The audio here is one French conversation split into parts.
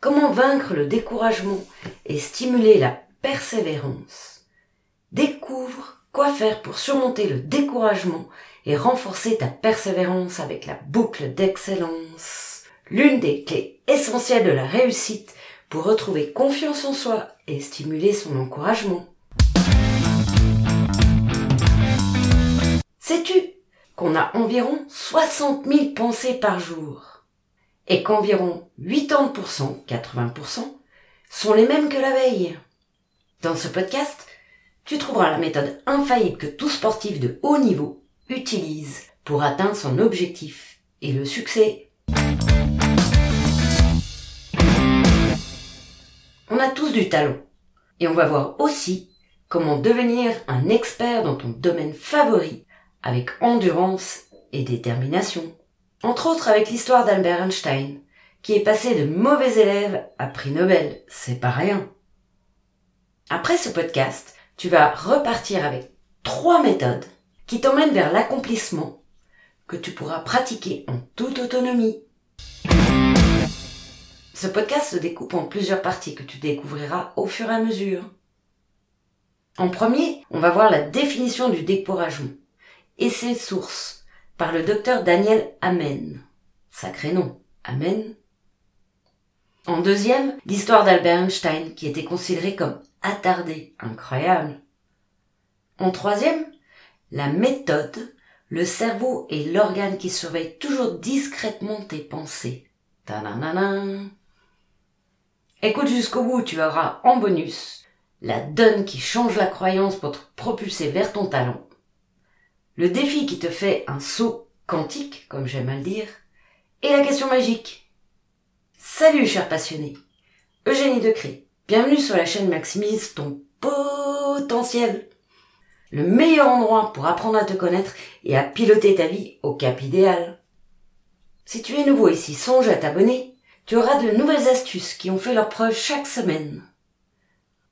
comment vaincre le découragement et stimuler la persévérance? Découvre quoi faire pour surmonter le découragement et renforcer ta persévérance avec la boucle d'excellence. L'une des clés essentielles de la réussite pour retrouver confiance en soi et stimuler son encouragement. Sais-tu qu'on a environ 60 000 pensées par jour? Et qu'environ 80%, 80% sont les mêmes que la veille Dans ce podcast, tu trouveras la méthode infaillible que tout sportif de haut niveau utilise pour atteindre son objectif et le succès. On a tous du talent et on va voir aussi comment devenir un expert dans ton domaine favori avec endurance et détermination. Entre autres avec l'histoire d'Albert Einstein, qui est passé de mauvais élève à prix Nobel, c'est pas rien. Après ce podcast, tu vas repartir avec trois méthodes qui t'emmènent vers l'accomplissement que tu pourras pratiquer en toute autonomie. Ce podcast se découpe en plusieurs parties que tu découvriras au fur et à mesure. En premier, on va voir la définition du découragement et ses sources par le docteur Daniel Amen. Sacré nom, Amen. En deuxième, l'histoire d'Albert Einstein qui était considéré comme attardé, incroyable. En troisième, la méthode, le cerveau et l'organe qui surveille toujours discrètement tes pensées. Écoute jusqu'au bout, tu auras en bonus la donne qui change la croyance pour te propulser vers ton talent le défi qui te fait un saut quantique, comme j'aime à le dire, et la question magique. Salut cher passionné, Eugénie Decré, bienvenue sur la chaîne Maximise ton potentiel. Le meilleur endroit pour apprendre à te connaître et à piloter ta vie au cap idéal. Si tu es nouveau ici, songe à t'abonner. Tu auras de nouvelles astuces qui ont fait leur preuve chaque semaine.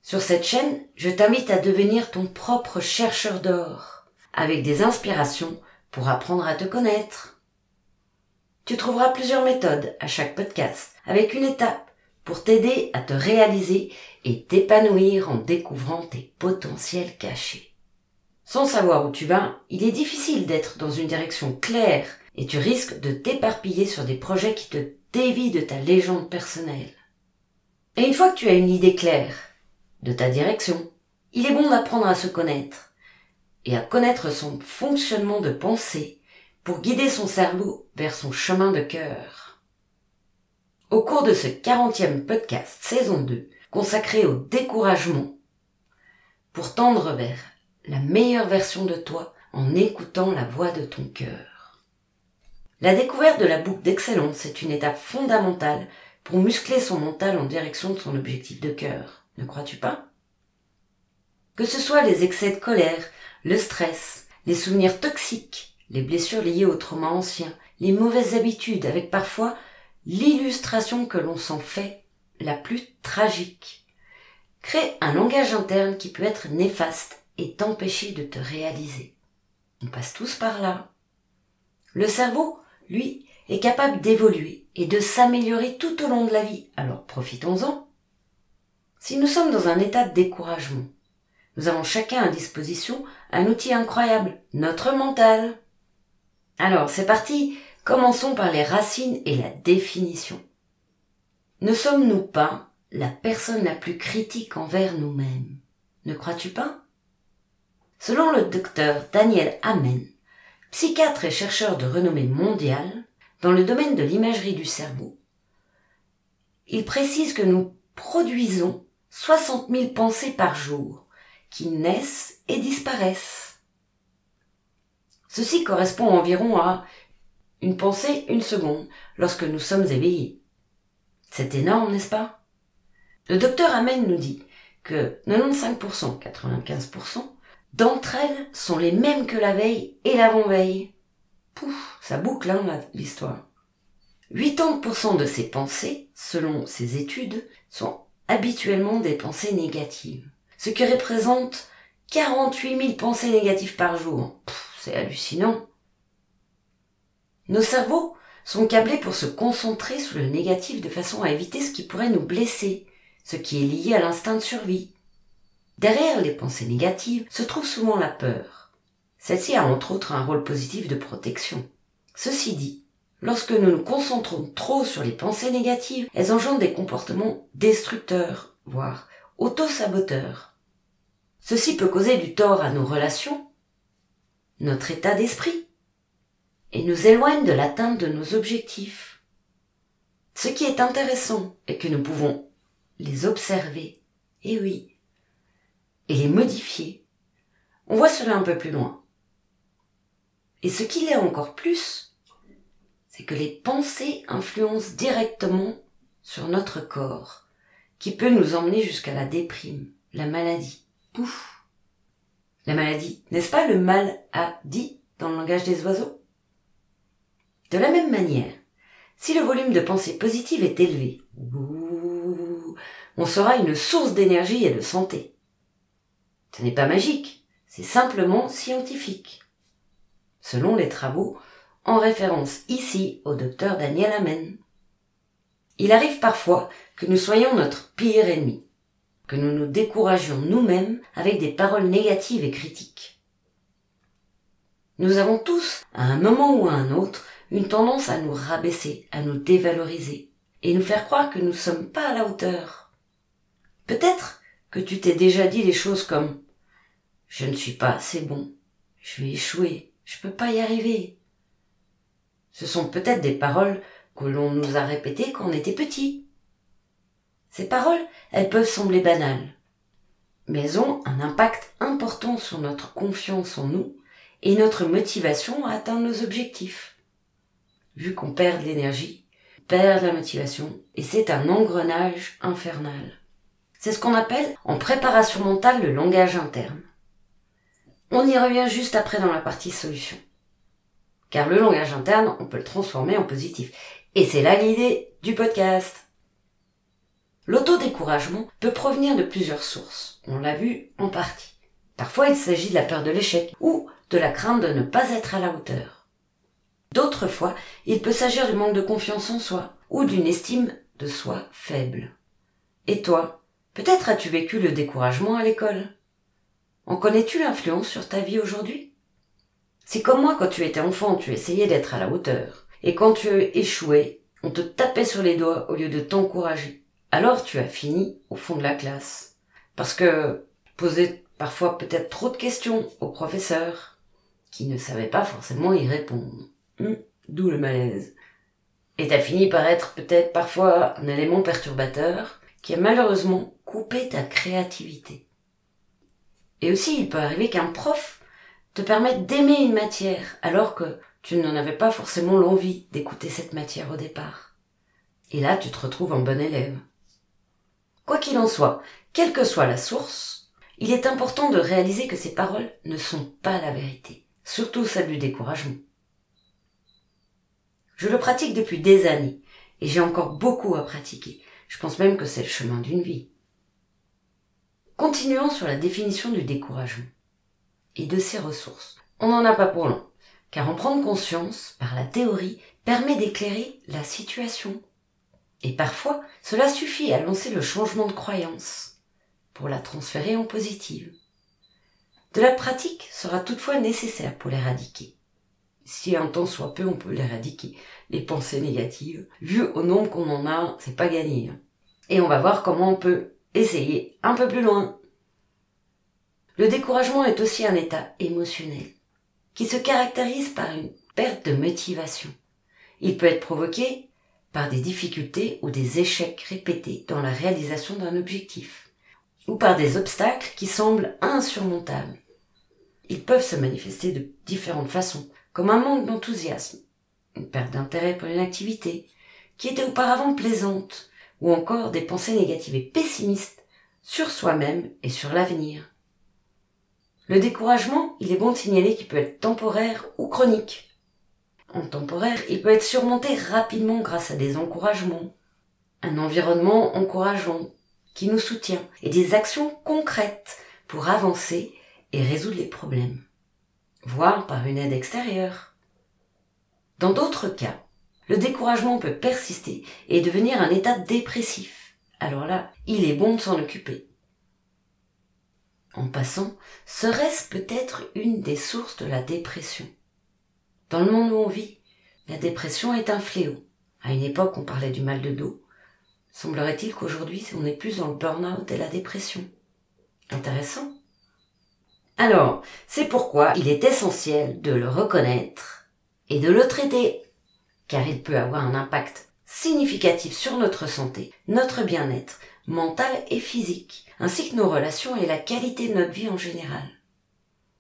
Sur cette chaîne, je t'invite à devenir ton propre chercheur d'or avec des inspirations pour apprendre à te connaître. Tu trouveras plusieurs méthodes à chaque podcast, avec une étape pour t'aider à te réaliser et t'épanouir en découvrant tes potentiels cachés. Sans savoir où tu vas, il est difficile d'être dans une direction claire et tu risques de t'éparpiller sur des projets qui te dévient de ta légende personnelle. Et une fois que tu as une idée claire de ta direction, il est bon d'apprendre à se connaître et à connaître son fonctionnement de pensée pour guider son cerveau vers son chemin de cœur. Au cours de ce 40e podcast saison 2 consacré au découragement, pour tendre vers la meilleure version de toi en écoutant la voix de ton cœur. La découverte de la boucle d'excellence est une étape fondamentale pour muscler son mental en direction de son objectif de cœur. Ne crois-tu pas? Que ce soit les excès de colère, le stress, les souvenirs toxiques, les blessures liées aux traumas anciens, les mauvaises habitudes, avec parfois l'illustration que l'on s'en fait la plus tragique. Crée un langage interne qui peut être néfaste et t'empêcher de te réaliser. On passe tous par là. Le cerveau, lui, est capable d'évoluer et de s'améliorer tout au long de la vie, alors profitons-en. Si nous sommes dans un état de découragement, nous avons chacun à disposition un outil incroyable, notre mental. Alors, c'est parti, commençons par les racines et la définition. Ne sommes-nous pas la personne la plus critique envers nous-mêmes? Ne crois-tu pas? Selon le docteur Daniel Amen, psychiatre et chercheur de renommée mondiale dans le domaine de l'imagerie du cerveau, il précise que nous produisons 60 000 pensées par jour, qui naissent et disparaissent. Ceci correspond environ à une pensée une seconde lorsque nous sommes éveillés. C'est énorme, n'est-ce pas? Le docteur Amen nous dit que 95%, 95% d'entre elles sont les mêmes que la veille et l'avant-veille. Pouf, ça boucle hein, l'histoire. 80% de ces pensées, selon ces études, sont habituellement des pensées négatives ce qui représente 48 000 pensées négatives par jour. C'est hallucinant. Nos cerveaux sont câblés pour se concentrer sur le négatif de façon à éviter ce qui pourrait nous blesser, ce qui est lié à l'instinct de survie. Derrière les pensées négatives se trouve souvent la peur. Celle-ci a entre autres un rôle positif de protection. Ceci dit, lorsque nous nous concentrons trop sur les pensées négatives, elles engendrent des comportements destructeurs, voire auto-saboteurs. Ceci peut causer du tort à nos relations, notre état d'esprit, et nous éloigne de l'atteinte de nos objectifs. Ce qui est intéressant est que nous pouvons les observer, et oui, et les modifier. On voit cela un peu plus loin. Et ce qu'il est encore plus, c'est que les pensées influencent directement sur notre corps, qui peut nous emmener jusqu'à la déprime, la maladie. Pouf La maladie, n'est-ce pas le mal a dit dans le langage des oiseaux? De la même manière, si le volume de pensées positives est élevé, on sera une source d'énergie et de santé. Ce n'est pas magique, c'est simplement scientifique. Selon les travaux, en référence ici au docteur Daniel Amen. Il arrive parfois que nous soyons notre pire ennemi, que nous nous découragions nous-mêmes avec des paroles négatives et critiques. Nous avons tous, à un moment ou à un autre, une tendance à nous rabaisser, à nous dévaloriser, et nous faire croire que nous ne sommes pas à la hauteur. Peut-être que tu t'es déjà dit des choses comme je ne suis pas assez bon, je vais échouer, je peux pas y arriver. Ce sont peut-être des paroles que l'on nous a répétées quand on était petit. Ces paroles, elles peuvent sembler banales, mais ont un impact important sur notre confiance en nous et notre motivation à atteindre nos objectifs. Vu qu'on perd de l'énergie, perd la motivation, et c'est un engrenage infernal. C'est ce qu'on appelle en préparation mentale le langage interne. On y revient juste après dans la partie solution. Car le langage interne, on peut le transformer en positif. Et c'est là l'idée du podcast. L'autodécouragement peut provenir de plusieurs sources. On l'a vu en partie. Parfois il s'agit de la peur de l'échec ou de la crainte de ne pas être à la hauteur. D'autres fois, il peut s'agir du manque de confiance en soi ou d'une estime de soi faible. Et toi, peut-être as-tu vécu le découragement à l'école? En connais-tu l'influence sur ta vie aujourd'hui? Si comme moi, quand tu étais enfant, tu essayais d'être à la hauteur, et quand tu échouais, on te tapait sur les doigts au lieu de t'encourager, alors tu as fini au fond de la classe. Parce que posais parfois peut-être trop de questions au professeur, qui ne savait pas forcément y répondre. Hum, d'où le malaise. Et t'as fini par être peut-être parfois un élément perturbateur qui a malheureusement coupé ta créativité. Et aussi, il peut arriver qu'un prof te permette d'aimer une matière alors que tu n'en avais pas forcément l'envie d'écouter cette matière au départ. Et là, tu te retrouves en bon élève. Quoi qu'il en soit, quelle que soit la source, il est important de réaliser que ces paroles ne sont pas la vérité, surtout celle du découragement. Je le pratique depuis des années, et j'ai encore beaucoup à pratiquer. Je pense même que c'est le chemin d'une vie. Continuons sur la définition du découragement et de ses ressources. On n'en a pas pour long, car en prendre conscience par la théorie permet d'éclairer la situation. Et parfois, cela suffit à lancer le changement de croyance pour la transférer en positive. De la pratique sera toutefois nécessaire pour l'éradiquer. Si un temps soit peu, on peut l'éradiquer. Les pensées négatives, vu au nombre qu'on en a, c'est pas gagné. Hein. Et on va voir comment on peut Essayez un peu plus loin. Le découragement est aussi un état émotionnel qui se caractérise par une perte de motivation. Il peut être provoqué par des difficultés ou des échecs répétés dans la réalisation d'un objectif, ou par des obstacles qui semblent insurmontables. Ils peuvent se manifester de différentes façons, comme un manque d'enthousiasme, une perte d'intérêt pour une activité qui était auparavant plaisante, ou encore des pensées négatives et pessimistes sur soi-même et sur l'avenir. Le découragement, il est bon de signaler qu'il peut être temporaire ou chronique. En temporaire, il peut être surmonté rapidement grâce à des encouragements, un environnement encourageant qui nous soutient et des actions concrètes pour avancer et résoudre les problèmes, voire par une aide extérieure. Dans d'autres cas, le découragement peut persister et devenir un état dépressif. Alors là, il est bon de s'en occuper. En passant, serait-ce peut-être une des sources de la dépression? Dans le monde où on vit, la dépression est un fléau. À une époque, on parlait du mal de dos. Semblerait-il qu'aujourd'hui, on est plus dans le burn-out et la dépression. Intéressant. Alors, c'est pourquoi il est essentiel de le reconnaître et de le traiter, car il peut avoir un impact significatif sur notre santé, notre bien-être mental et physique, ainsi que nos relations et la qualité de notre vie en général.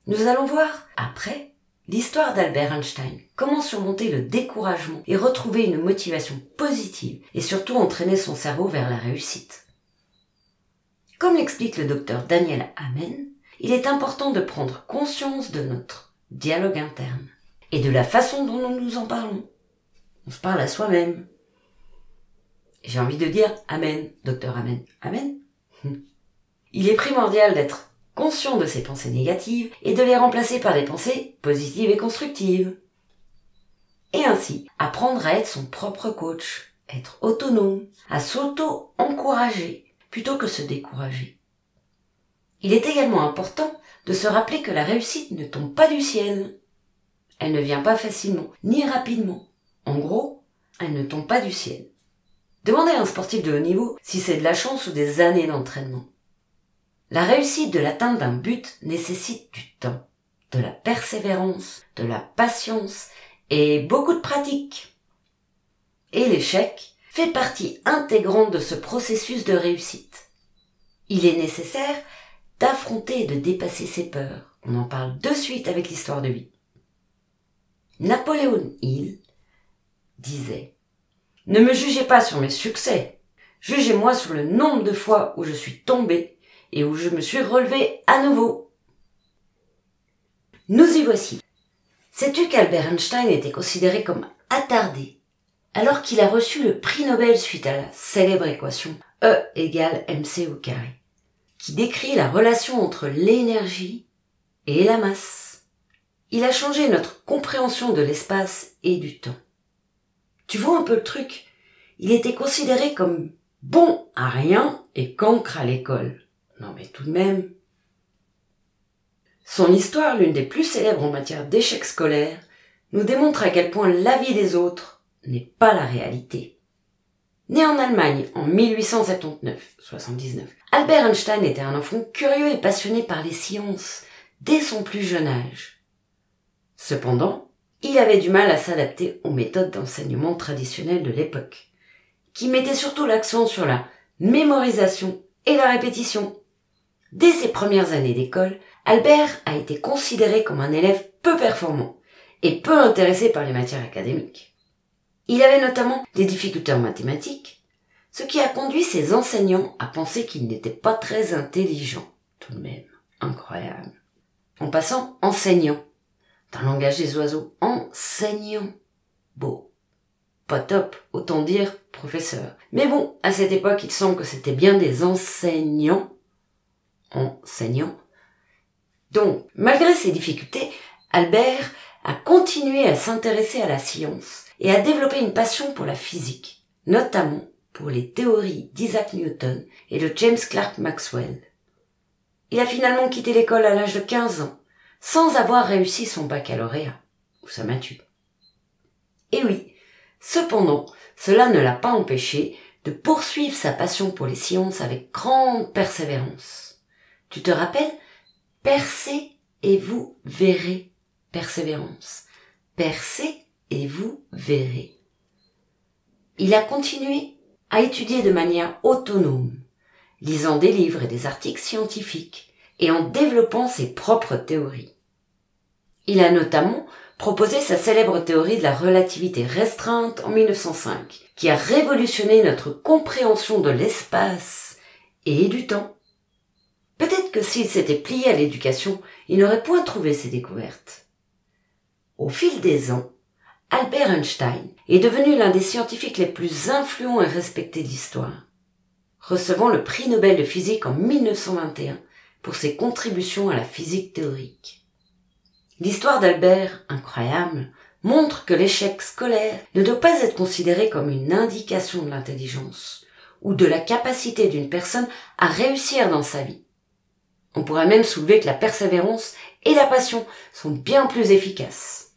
Nous allons voir, après, l'histoire d'Albert Einstein, comment surmonter le découragement et retrouver une motivation positive et surtout entraîner son cerveau vers la réussite. Comme l'explique le docteur Daniel Amen, il est important de prendre conscience de notre dialogue interne et de la façon dont nous nous en parlons. On se parle à soi-même. J'ai envie de dire Amen, docteur Amen. Amen. Il est primordial d'être conscient de ces pensées négatives et de les remplacer par des pensées positives et constructives. Et ainsi, apprendre à être son propre coach, être autonome, à s'auto-encourager plutôt que se décourager. Il est également important de se rappeler que la réussite ne tombe pas du ciel. Elle ne vient pas facilement, ni rapidement. En gros, elle ne tombe pas du ciel. Demandez à un sportif de haut niveau si c'est de la chance ou des années d'entraînement. La réussite de l'atteinte d'un but nécessite du temps, de la persévérance, de la patience et beaucoup de pratique. Et l'échec fait partie intégrante de ce processus de réussite. Il est nécessaire d'affronter et de dépasser ses peurs. On en parle de suite avec l'histoire de vie. Napoléon Hill disait Ne me jugez pas sur mes succès, jugez-moi sur le nombre de fois où je suis tombé et où je me suis relevé à nouveau. Nous y voici. Sais-tu qu'Albert Einstein était considéré comme attardé alors qu'il a reçu le prix Nobel suite à la célèbre équation E égale mc au carré qui décrit la relation entre l'énergie et la masse? Il a changé notre compréhension de l'espace et du temps. Tu vois un peu le truc? Il était considéré comme bon à rien et cancre à l'école. Non mais tout de même. Son histoire, l'une des plus célèbres en matière d'échecs scolaires, nous démontre à quel point la vie des autres n'est pas la réalité. Né en Allemagne en 1879-79, Albert Einstein était un enfant curieux et passionné par les sciences dès son plus jeune âge. Cependant, il avait du mal à s'adapter aux méthodes d'enseignement traditionnelles de l'époque, qui mettaient surtout l'accent sur la mémorisation et la répétition. Dès ses premières années d'école, Albert a été considéré comme un élève peu performant et peu intéressé par les matières académiques. Il avait notamment des difficultés en mathématiques, ce qui a conduit ses enseignants à penser qu'il n'était pas très intelligent. Tout de même, incroyable. En passant, enseignant. Dans le langage des oiseaux, enseignant. Beau. Pas top, autant dire professeur. Mais bon, à cette époque, il semble que c'était bien des enseignants. Enseignants. Donc, malgré ces difficultés, Albert a continué à s'intéresser à la science et a développé une passion pour la physique, notamment pour les théories d'Isaac Newton et de James Clerk Maxwell. Il a finalement quitté l'école à l'âge de 15 ans, sans avoir réussi son baccalauréat, ou sa matu. Et oui, cependant, cela ne l'a pas empêché de poursuivre sa passion pour les sciences avec grande persévérance. Tu te rappelles? Percez et vous verrez. Persévérance. Percez et vous verrez. Il a continué à étudier de manière autonome, lisant des livres et des articles scientifiques et en développant ses propres théories. Il a notamment proposé sa célèbre théorie de la relativité restreinte en 1905, qui a révolutionné notre compréhension de l'espace et du temps. Peut-être que s'il s'était plié à l'éducation, il n'aurait point trouvé ses découvertes. Au fil des ans, Albert Einstein est devenu l'un des scientifiques les plus influents et respectés de l'histoire, recevant le prix Nobel de physique en 1921 pour ses contributions à la physique théorique. L'histoire d'Albert, incroyable, montrent que l'échec scolaire ne doit pas être considéré comme une indication de l'intelligence ou de la capacité d'une personne à réussir dans sa vie. On pourrait même soulever que la persévérance et la passion sont bien plus efficaces.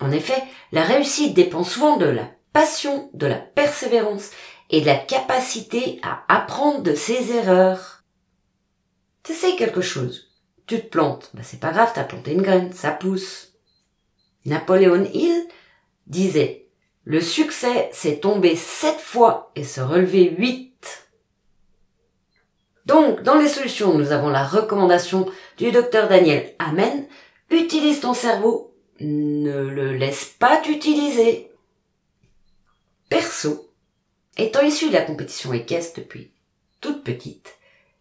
En effet, la réussite dépend souvent de la passion, de la persévérance et de la capacité à apprendre de ses erreurs. T'essayes quelque chose? Tu te plantes. Ben, c'est pas grave, t'as planté une graine, ça pousse. Napoléon Hill disait, le succès, c'est tomber sept fois et se relever huit. Donc, dans les solutions, nous avons la recommandation du docteur Daniel Amen. Utilise ton cerveau. Ne le laisse pas t'utiliser. Perso, étant issu de la compétition équestre depuis toute petite,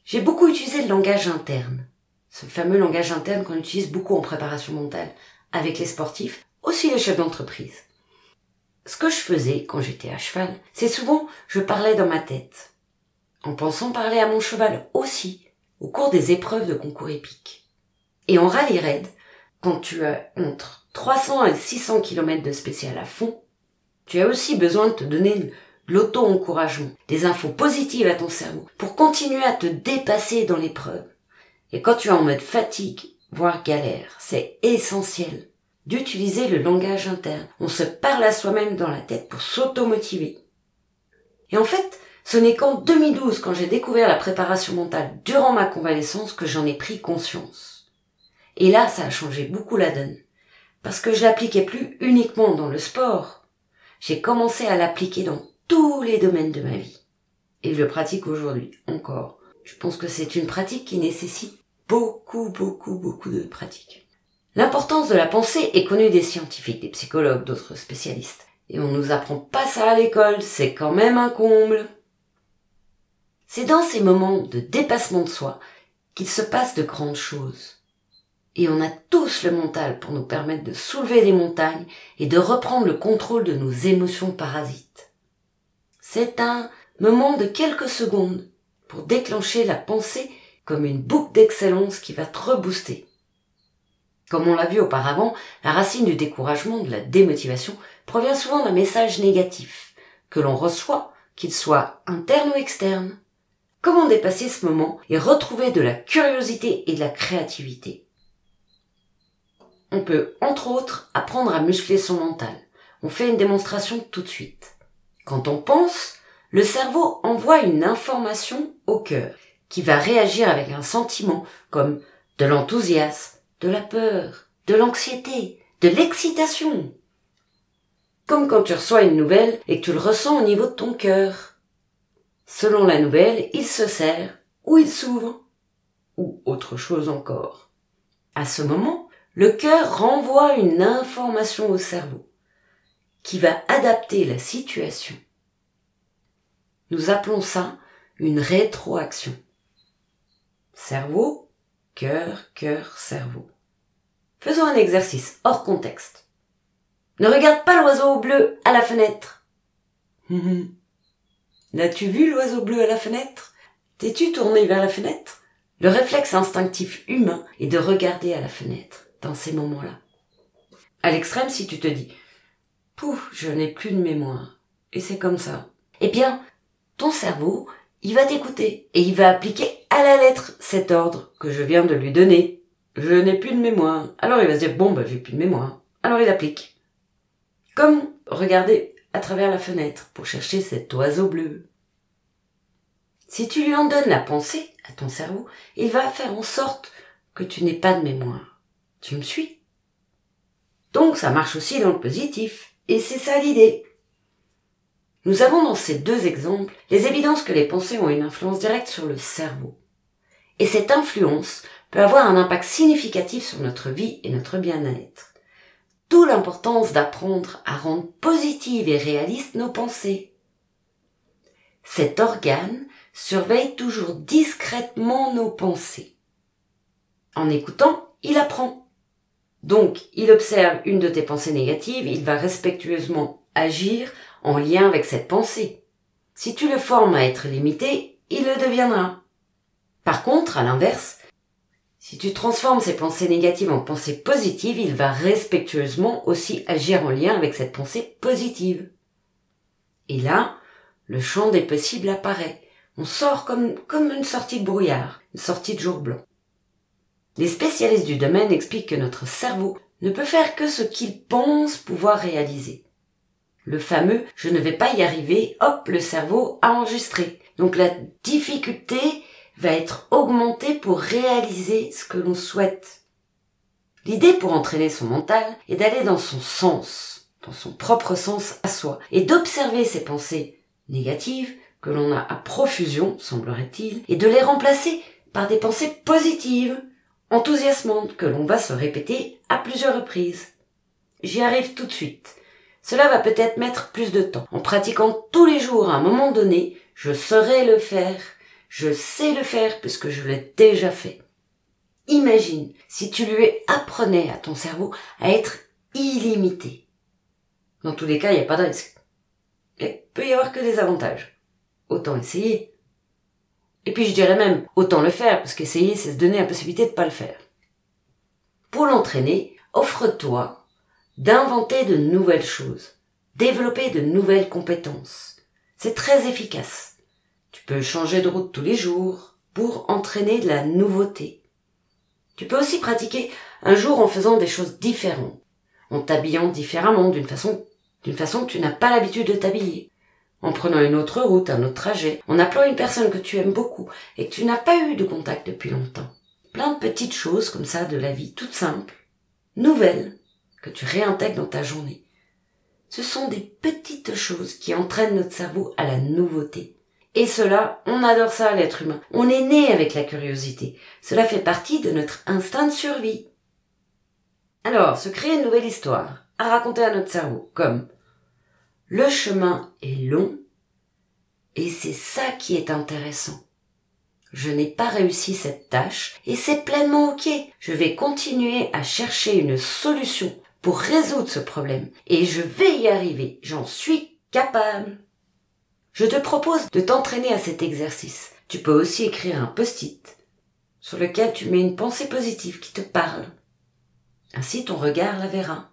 j'ai beaucoup utilisé le langage interne. Ce fameux langage interne qu'on utilise beaucoup en préparation mentale avec les sportifs, aussi les chefs d'entreprise. Ce que je faisais quand j'étais à cheval, c'est souvent je parlais dans ma tête en pensant parler à mon cheval aussi au cours des épreuves de concours épiques. Et en rallye raid, quand tu as entre 300 et 600 km de spécial à fond, tu as aussi besoin de te donner de l'auto-encouragement, des infos positives à ton cerveau pour continuer à te dépasser dans l'épreuve. Et quand tu es en mode fatigue, voire galère, c'est essentiel d'utiliser le langage interne. On se parle à soi-même dans la tête pour s'auto-motiver. Et en fait, ce n'est qu'en 2012, quand j'ai découvert la préparation mentale durant ma convalescence, que j'en ai pris conscience. Et là, ça a changé beaucoup la donne. Parce que je l'appliquais plus uniquement dans le sport. J'ai commencé à l'appliquer dans tous les domaines de ma vie. Et je le pratique aujourd'hui, encore. Je pense que c'est une pratique qui nécessite beaucoup, beaucoup, beaucoup de pratique. L'importance de la pensée est connue des scientifiques, des psychologues, d'autres spécialistes. Et on nous apprend pas ça à l'école, c'est quand même un comble. C'est dans ces moments de dépassement de soi qu'il se passe de grandes choses. Et on a tous le mental pour nous permettre de soulever des montagnes et de reprendre le contrôle de nos émotions parasites. C'est un moment de quelques secondes pour déclencher la pensée comme une boucle d'excellence qui va te rebooster. Comme on l'a vu auparavant, la racine du découragement, de la démotivation, provient souvent d'un message négatif, que l'on reçoit, qu'il soit interne ou externe. Comment dépasser ce moment et retrouver de la curiosité et de la créativité On peut, entre autres, apprendre à muscler son mental. On fait une démonstration tout de suite. Quand on pense, le cerveau envoie une information au cœur qui va réagir avec un sentiment comme de l'enthousiasme, de la peur, de l'anxiété, de l'excitation. Comme quand tu reçois une nouvelle et que tu le ressens au niveau de ton cœur. Selon la nouvelle, il se serre ou il s'ouvre ou autre chose encore. À ce moment, le cœur renvoie une information au cerveau qui va adapter la situation. Nous appelons ça une rétroaction. Cerveau, cœur, cœur, cerveau. Faisons un exercice hors contexte. Ne regarde pas l'oiseau bleu à la fenêtre. N'as-tu vu l'oiseau bleu à la fenêtre? T'es-tu tourné vers la fenêtre? Le réflexe instinctif humain est de regarder à la fenêtre dans ces moments-là. À l'extrême, si tu te dis Pouf, je n'ai plus de mémoire. Et c'est comme ça. Eh bien, ton cerveau, il va t'écouter et il va appliquer à la lettre cet ordre que je viens de lui donner. Je n'ai plus de mémoire. Alors il va se dire bon bah j'ai plus de mémoire. Alors il applique. Comme regarder à travers la fenêtre pour chercher cet oiseau bleu. Si tu lui en donnes la pensée à ton cerveau, il va faire en sorte que tu n'aies pas de mémoire. Tu me suis Donc ça marche aussi dans le positif. Et c'est ça l'idée. Nous avons dans ces deux exemples les évidences que les pensées ont une influence directe sur le cerveau. Et cette influence peut avoir un impact significatif sur notre vie et notre bien-être. L'importance d'apprendre à rendre positives et réalistes nos pensées. Cet organe surveille toujours discrètement nos pensées. En écoutant, il apprend. Donc, il observe une de tes pensées négatives, il va respectueusement agir en lien avec cette pensée. Si tu le formes à être limité, il le deviendra. Par contre, à l'inverse, Si tu transformes ces pensées négatives en pensées positives, il va respectueusement aussi agir en lien avec cette pensée positive. Et là, le champ des possibles apparaît. On sort comme, une sortie de brouillard, une sortie de jour blanc. Les spécialistes du domaine expliquent que notre cerveau ne peut faire que ce qu'il pense pouvoir réaliser. Le fameux je ne vais pas y arriver, hop, le cerveau a enregistré. Donc la difficulté va être augmenté pour réaliser ce que l'on souhaite. L'idée pour entraîner son mental est d'aller dans son sens, dans son propre sens à soi, et d'observer ses pensées négatives que l'on a à profusion, semblerait-il, et de les remplacer par des pensées positives, enthousiasmantes, que l'on va se répéter à plusieurs reprises. J'y arrive tout de suite. Cela va peut-être mettre plus de temps. En pratiquant tous les jours à un moment donné, je saurai le faire je sais le faire puisque je l'ai déjà fait. Imagine si tu lui apprenais à ton cerveau à être illimité. Dans tous les cas, il n'y a pas de risque. Il peut y avoir que des avantages. Autant essayer. Et puis je dirais même, autant le faire, parce qu'essayer, c'est se donner la possibilité de ne pas le faire. Pour l'entraîner, offre-toi d'inventer de nouvelles choses, développer de nouvelles compétences. C'est très efficace. Tu peux changer de route tous les jours pour entraîner de la nouveauté. Tu peux aussi pratiquer un jour en faisant des choses différentes, en t'habillant différemment d'une façon, d'une façon que tu n'as pas l'habitude de t'habiller, en prenant une autre route, un autre trajet, en appelant une personne que tu aimes beaucoup et que tu n'as pas eu de contact depuis longtemps. Plein de petites choses comme ça de la vie toute simple, nouvelles, que tu réintègres dans ta journée. Ce sont des petites choses qui entraînent notre cerveau à la nouveauté. Et cela, on adore ça, l'être humain. On est né avec la curiosité. Cela fait partie de notre instinct de survie. Alors, se créer une nouvelle histoire, à raconter à notre cerveau, comme le chemin est long, et c'est ça qui est intéressant. Je n'ai pas réussi cette tâche, et c'est pleinement ok. Je vais continuer à chercher une solution pour résoudre ce problème, et je vais y arriver, j'en suis capable. Je te propose de t'entraîner à cet exercice. Tu peux aussi écrire un post-it sur lequel tu mets une pensée positive qui te parle. Ainsi ton regard la verra.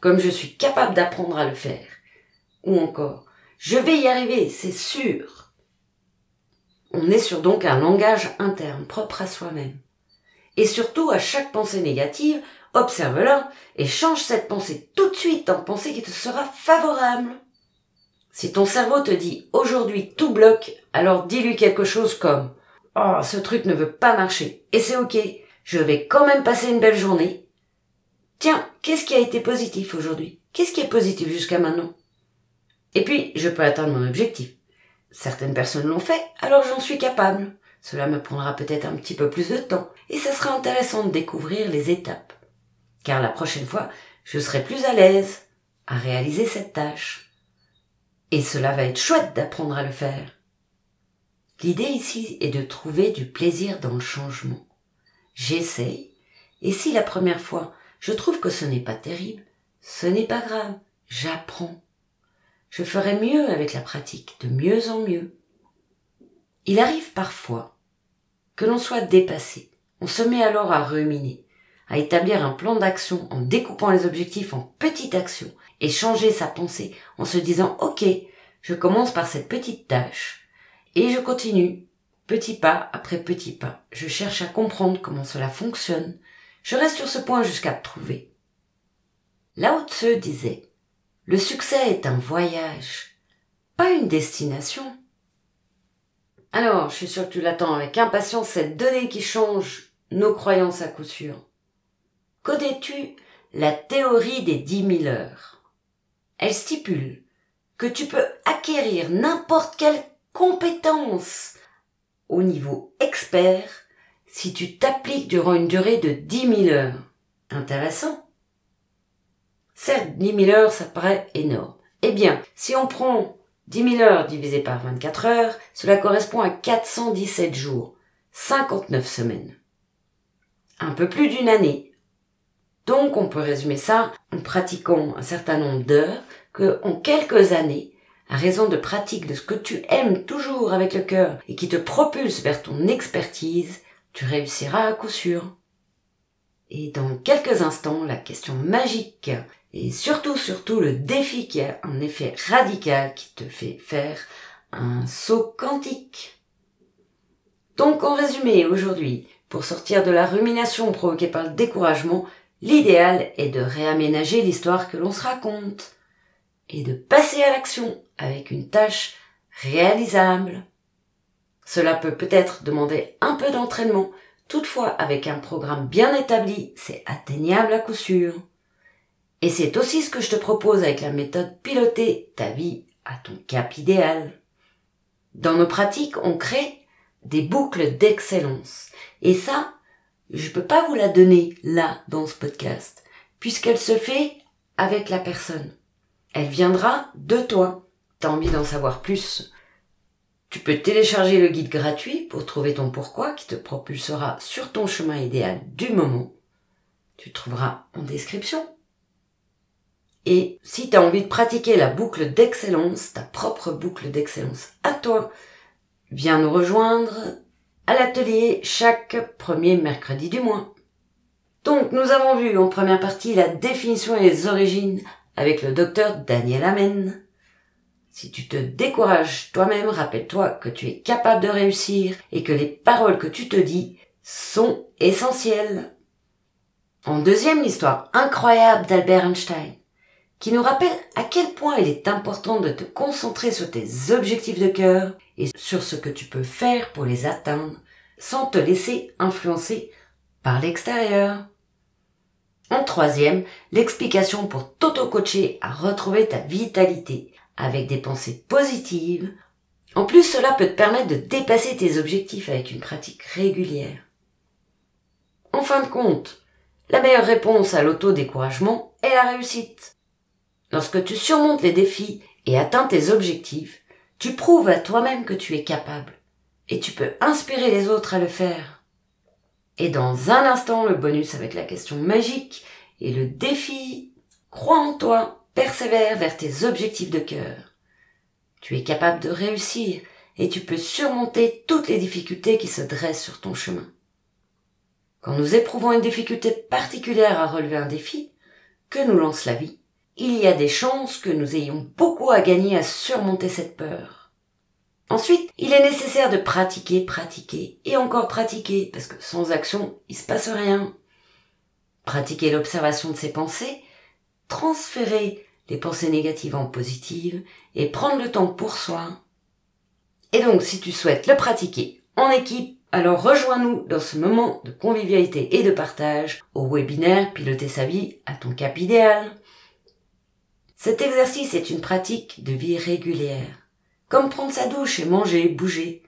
Comme je suis capable d'apprendre à le faire. Ou encore, je vais y arriver, c'est sûr. On est sur donc un langage interne propre à soi-même. Et surtout, à chaque pensée négative, observe-la et change cette pensée tout de suite en pensée qui te sera favorable. Si ton cerveau te dit aujourd'hui tout bloque, alors dis-lui quelque chose comme Oh, ce truc ne veut pas marcher, et c'est ok, je vais quand même passer une belle journée. Tiens, qu'est-ce qui a été positif aujourd'hui? Qu'est-ce qui est positif jusqu'à maintenant? Et puis, je peux atteindre mon objectif. Certaines personnes l'ont fait, alors j'en suis capable. Cela me prendra peut-être un petit peu plus de temps, et ça sera intéressant de découvrir les étapes. Car la prochaine fois, je serai plus à l'aise à réaliser cette tâche. Et cela va être chouette d'apprendre à le faire. L'idée ici est de trouver du plaisir dans le changement. J'essaye, et si la première fois je trouve que ce n'est pas terrible, ce n'est pas grave, j'apprends. Je ferai mieux avec la pratique, de mieux en mieux. Il arrive parfois que l'on soit dépassé. On se met alors à ruminer, à établir un plan d'action en découpant les objectifs en petites actions et changer sa pensée en se disant OK, je commence par cette petite tâche et je continue petit pas après petit pas. Je cherche à comprendre comment cela fonctionne. Je reste sur ce point jusqu'à trouver. Lao Tse disait Le succès est un voyage, pas une destination. Alors, je suis sûr que tu l'attends avec impatience cette donnée qui change nos croyances à coup sûr. Connais-tu la théorie des dix mille heures? Elle stipule que tu peux acquérir n'importe quelle compétence au niveau expert si tu t'appliques durant une durée de dix mille heures. Intéressant. Certes, dix mille heures, ça paraît énorme. Eh bien, si on prend dix mille heures divisé par vingt-quatre heures, cela correspond à 417 jours, 59 semaines. Un peu plus d'une année. Donc on peut résumer ça en pratiquant un certain nombre d'heures que en quelques années, à raison de pratique de ce que tu aimes toujours avec le cœur et qui te propulse vers ton expertise, tu réussiras à coup sûr. Et dans quelques instants, la question magique et surtout, surtout le défi qui a un effet radical qui te fait faire un saut quantique. Donc en résumé, aujourd'hui, pour sortir de la rumination provoquée par le découragement, l'idéal est de réaménager l'histoire que l'on se raconte et de passer à l'action avec une tâche réalisable. Cela peut peut-être demander un peu d'entraînement, toutefois avec un programme bien établi, c'est atteignable à coup sûr. Et c'est aussi ce que je te propose avec la méthode piloter ta vie à ton cap idéal. Dans nos pratiques, on crée des boucles d'excellence. Et ça, je peux pas vous la donner là, dans ce podcast, puisqu'elle se fait avec la personne. Elle viendra de toi. T'as envie d'en savoir plus? Tu peux télécharger le guide gratuit pour trouver ton pourquoi qui te propulsera sur ton chemin idéal du moment. Tu trouveras en description. Et si tu as envie de pratiquer la boucle d'excellence, ta propre boucle d'excellence à toi, viens nous rejoindre à l'atelier chaque premier mercredi du mois. Donc nous avons vu en première partie la définition et les origines avec le docteur Daniel Amen. Si tu te décourages toi-même, rappelle-toi que tu es capable de réussir et que les paroles que tu te dis sont essentielles. En deuxième, l'histoire incroyable d'Albert Einstein qui nous rappelle à quel point il est important de te concentrer sur tes objectifs de cœur et sur ce que tu peux faire pour les atteindre sans te laisser influencer par l'extérieur. En troisième, l'explication pour t'auto-coacher à retrouver ta vitalité avec des pensées positives. En plus, cela peut te permettre de dépasser tes objectifs avec une pratique régulière. En fin de compte, la meilleure réponse à l'auto-découragement est la réussite. Lorsque tu surmontes les défis et atteins tes objectifs, tu prouves à toi-même que tu es capable et tu peux inspirer les autres à le faire. Et dans un instant, le bonus avec la question magique et le défi. Crois en toi, persévère vers tes objectifs de cœur. Tu es capable de réussir et tu peux surmonter toutes les difficultés qui se dressent sur ton chemin. Quand nous éprouvons une difficulté particulière à relever un défi, que nous lance la vie, il y a des chances que nous ayons beaucoup à gagner à surmonter cette peur. Ensuite, il est nécessaire de pratiquer, pratiquer et encore pratiquer, parce que sans action, il se passe rien. Pratiquer l'observation de ses pensées, transférer les pensées négatives en positives et prendre le temps pour soi. Et donc, si tu souhaites le pratiquer en équipe, alors rejoins-nous dans ce moment de convivialité et de partage au webinaire Piloter sa vie à ton cap idéal. Cet exercice est une pratique de vie régulière, comme prendre sa douche et manger, bouger.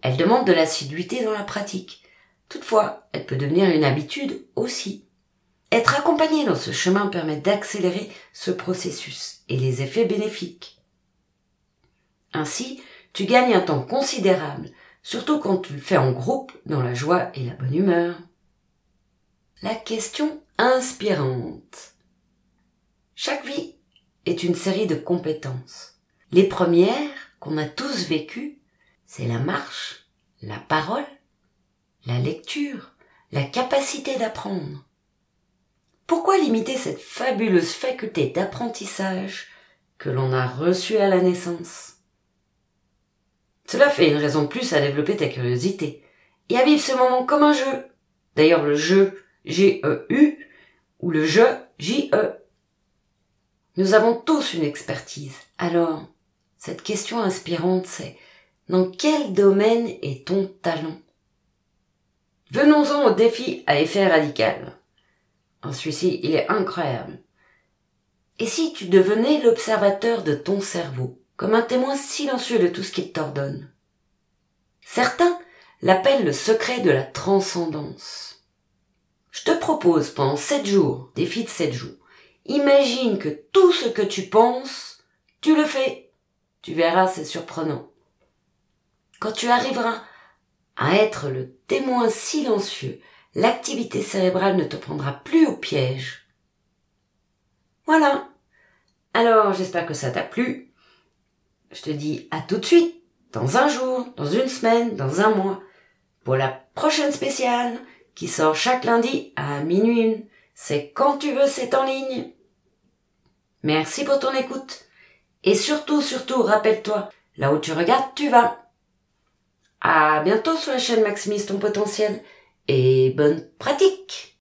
Elle demande de l'assiduité dans la pratique. Toutefois, elle peut devenir une habitude aussi. Être accompagné dans ce chemin permet d'accélérer ce processus et les effets bénéfiques. Ainsi, tu gagnes un temps considérable, surtout quand tu le fais en groupe dans la joie et la bonne humeur. La question inspirante. Chaque vie est une série de compétences. Les premières, qu'on a tous vécues, c'est la marche, la parole, la lecture, la capacité d'apprendre. Pourquoi limiter cette fabuleuse faculté d'apprentissage que l'on a reçue à la naissance? Cela fait une raison de plus à développer ta curiosité et à vivre ce moment comme un jeu. D'ailleurs, le jeu G-E-U ou le jeu J-E nous avons tous une expertise. Alors, cette question inspirante, c'est dans quel domaine est ton talent? Venons-en au défi à effet radical. En celui-ci, il est incroyable. Et si tu devenais l'observateur de ton cerveau, comme un témoin silencieux de tout ce qu'il t'ordonne? Certains l'appellent le secret de la transcendance. Je te propose pendant sept jours, défi de sept jours, Imagine que tout ce que tu penses, tu le fais. Tu verras, c'est surprenant. Quand tu arriveras à être le témoin silencieux, l'activité cérébrale ne te prendra plus au piège. Voilà. Alors, j'espère que ça t'a plu. Je te dis à tout de suite, dans un jour, dans une semaine, dans un mois, pour la prochaine spéciale qui sort chaque lundi à minuit. C'est quand tu veux, c'est en ligne. Merci pour ton écoute. Et surtout, surtout, rappelle-toi, là où tu regardes, tu vas. À bientôt sur la chaîne Maximise ton potentiel et bonne pratique